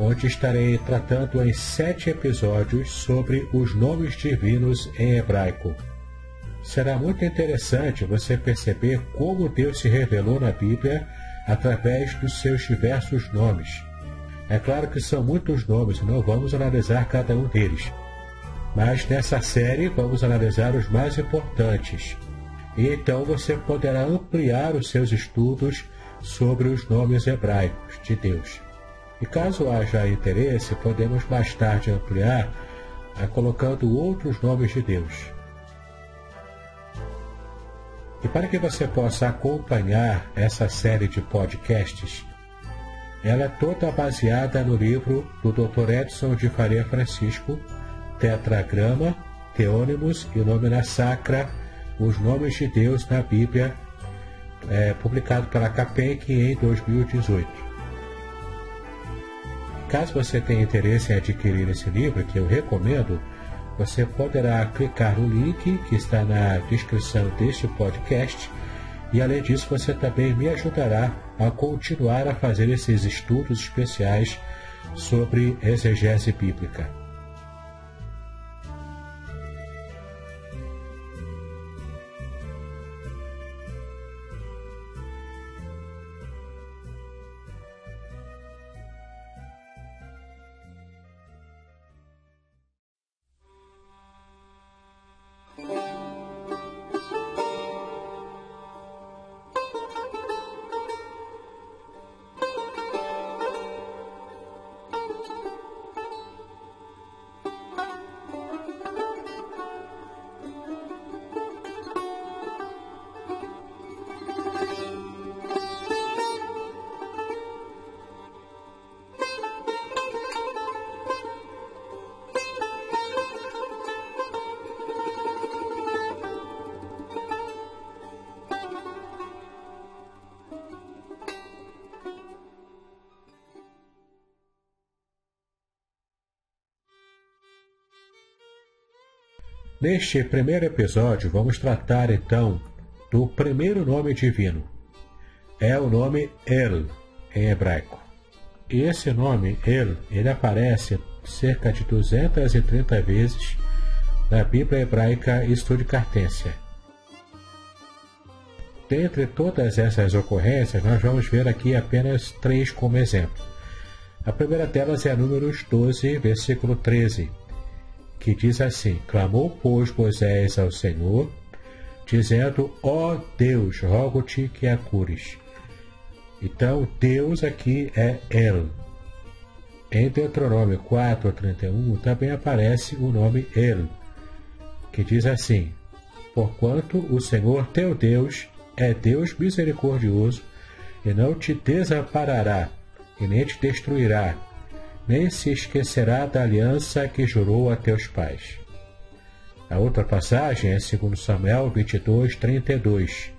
onde estarei tratando em sete episódios sobre os nomes divinos em hebraico. Será muito interessante você perceber como Deus se revelou na Bíblia através dos seus diversos nomes. É claro que são muitos nomes não vamos analisar cada um deles. Mas nessa série vamos analisar os mais importantes. E então você poderá ampliar os seus estudos sobre os nomes hebraicos de Deus. E caso haja interesse, podemos mais tarde ampliar a colocando outros nomes de Deus. E para que você possa acompanhar essa série de podcasts, ela é toda baseada no livro do Dr. Edson de Faria Francisco, Tetragrama, Teônimos e Nomina Sacra, Os Nomes de Deus na Bíblia, é, publicado pela CAPEC em 2018. Caso você tenha interesse em adquirir esse livro, que eu recomendo, você poderá clicar no link que está na descrição deste podcast. E além disso, você também me ajudará a continuar a fazer esses estudos especiais sobre exegese bíblica. Neste primeiro episódio, vamos tratar então do primeiro nome divino. É o nome El, em hebraico. E esse nome, El, ele aparece cerca de 230 vezes na Bíblia hebraica Estude Cartência. dentre todas essas ocorrências, nós vamos ver aqui apenas três como exemplo. A primeira delas é Números 12, versículo 13, que diz assim: Clamou, pois, Moisés ao Senhor, dizendo: Ó oh Deus, rogo-te que a cures. Então, Deus aqui é El. Em Deuteronômio 4, 31 também aparece o nome El, que diz assim: Porquanto o Senhor teu Deus é Deus misericordioso e não te desamparará e nem te destruirá, nem se esquecerá da aliança que jurou a teus pais. A outra passagem é 2 Samuel 22, 32.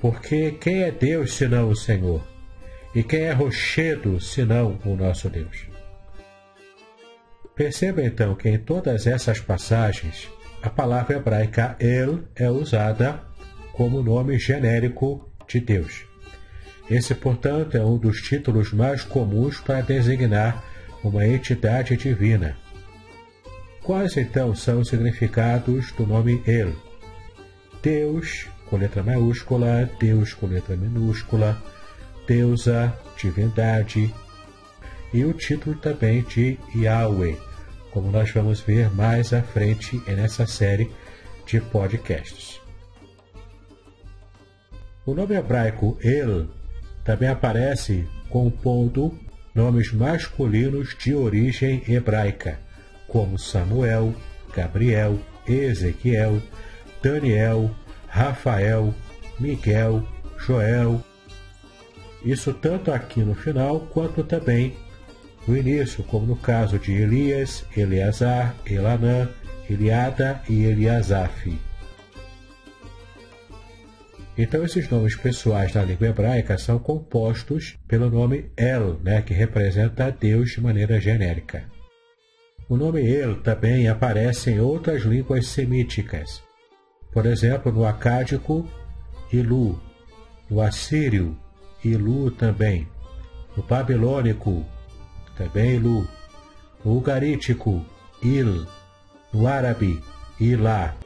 Porque quem é Deus senão o Senhor? E quem é rochedo senão o nosso Deus? Perceba então que em todas essas passagens a palavra hebraica El é usada como nome genérico de Deus. Esse, portanto, é um dos títulos mais comuns para designar uma entidade divina. Quais então são os significados do nome El? Deus, com letra maiúscula, Deus com letra minúscula, deusa, divindade, e o título também de Yahweh, como nós vamos ver mais à frente nessa série de podcasts. O nome hebraico El também aparece compondo nomes masculinos de origem hebraica, como Samuel, Gabriel, Ezequiel, Daniel, Rafael, Miguel, Joel. Isso tanto aqui no final quanto também no início, como no caso de Elias, Eleazar, Elanã, Eliada e Eliasaf. Então, esses nomes pessoais da língua hebraica são compostos pelo nome El, né, que representa Deus de maneira genérica. O nome El também aparece em outras línguas semíticas. Por exemplo, no acádico, Ilu, no assírio, Ilu também, no babilônico, também Ilu, no ugarítico, Il, no árabe, Ilá,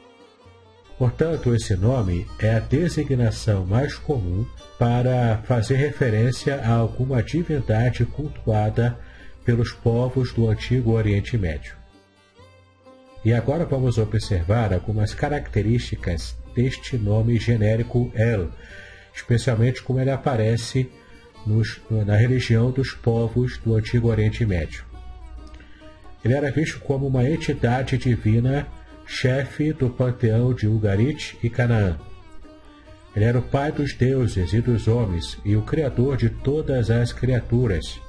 Portanto, esse nome é a designação mais comum para fazer referência a alguma divindade cultuada pelos povos do antigo Oriente Médio. E agora vamos observar algumas características deste nome genérico El, especialmente como ele aparece nos, na religião dos povos do antigo Oriente Médio. Ele era visto como uma entidade divina chefe do panteão de Ugarit e Canaã. Ele era o pai dos deuses e dos homens e o criador de todas as criaturas.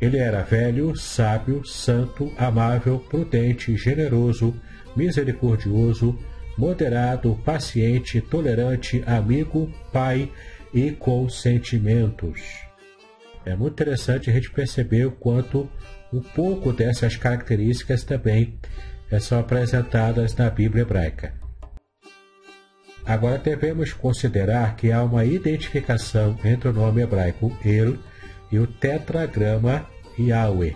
Ele era velho, sábio, santo, amável, prudente, generoso, misericordioso, moderado, paciente, tolerante, amigo, pai e com sentimentos. É muito interessante a gente perceber o quanto um pouco dessas características também são apresentadas na Bíblia hebraica. Agora devemos considerar que há uma identificação entre o nome hebraico El e o tetragrama Yahweh.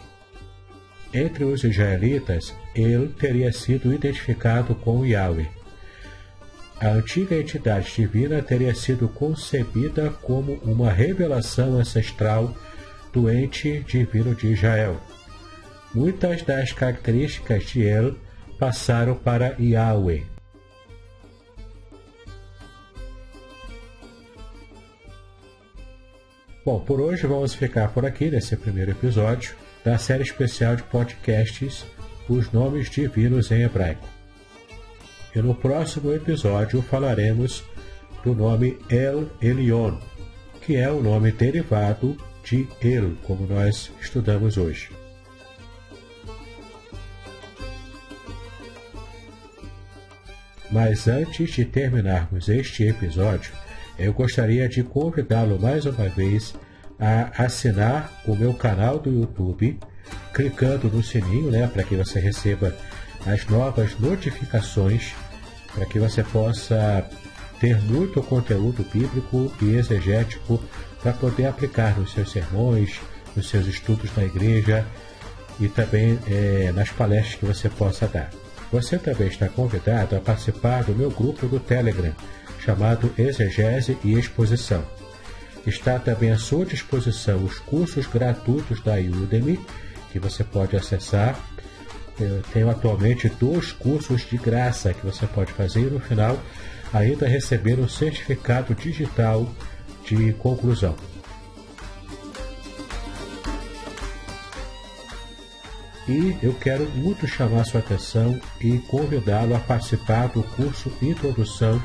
Entre os israelitas, El teria sido identificado com Yahweh. A antiga entidade divina teria sido concebida como uma revelação ancestral do ente divino de Israel muitas das características de El passaram para Yahweh. Bom, por hoje vamos ficar por aqui nesse primeiro episódio da série especial de podcasts Os Nomes Divinos em Hebraico. E no próximo episódio falaremos do nome El Elyon, que é o nome derivado de El, como nós estudamos hoje. Mas antes de terminarmos este episódio, eu gostaria de convidá-lo mais uma vez a assinar o meu canal do YouTube, clicando no sininho, né, para que você receba as novas notificações, para que você possa ter muito conteúdo bíblico e exegético para poder aplicar nos seus sermões, nos seus estudos na igreja e também é, nas palestras que você possa dar. Você também está convidado a participar do meu grupo do Telegram, chamado Exegese e Exposição. Está também à sua disposição os cursos gratuitos da Udemy, que você pode acessar. Eu tenho atualmente dois cursos de graça que você pode fazer e no final ainda receber um certificado digital de conclusão. E eu quero muito chamar sua atenção e convidá-lo a participar do curso Introdução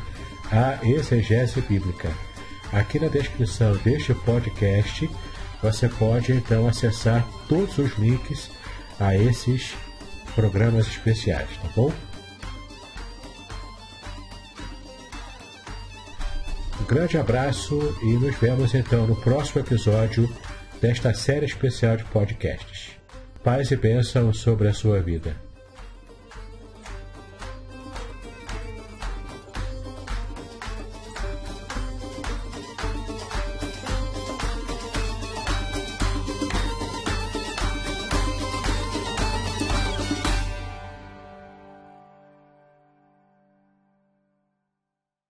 à Exegese Bíblica. Aqui na descrição deste podcast você pode então acessar todos os links a esses programas especiais, tá bom? Um grande abraço e nos vemos então no próximo episódio desta série especial de podcasts. Paz e bênção sobre a sua vida.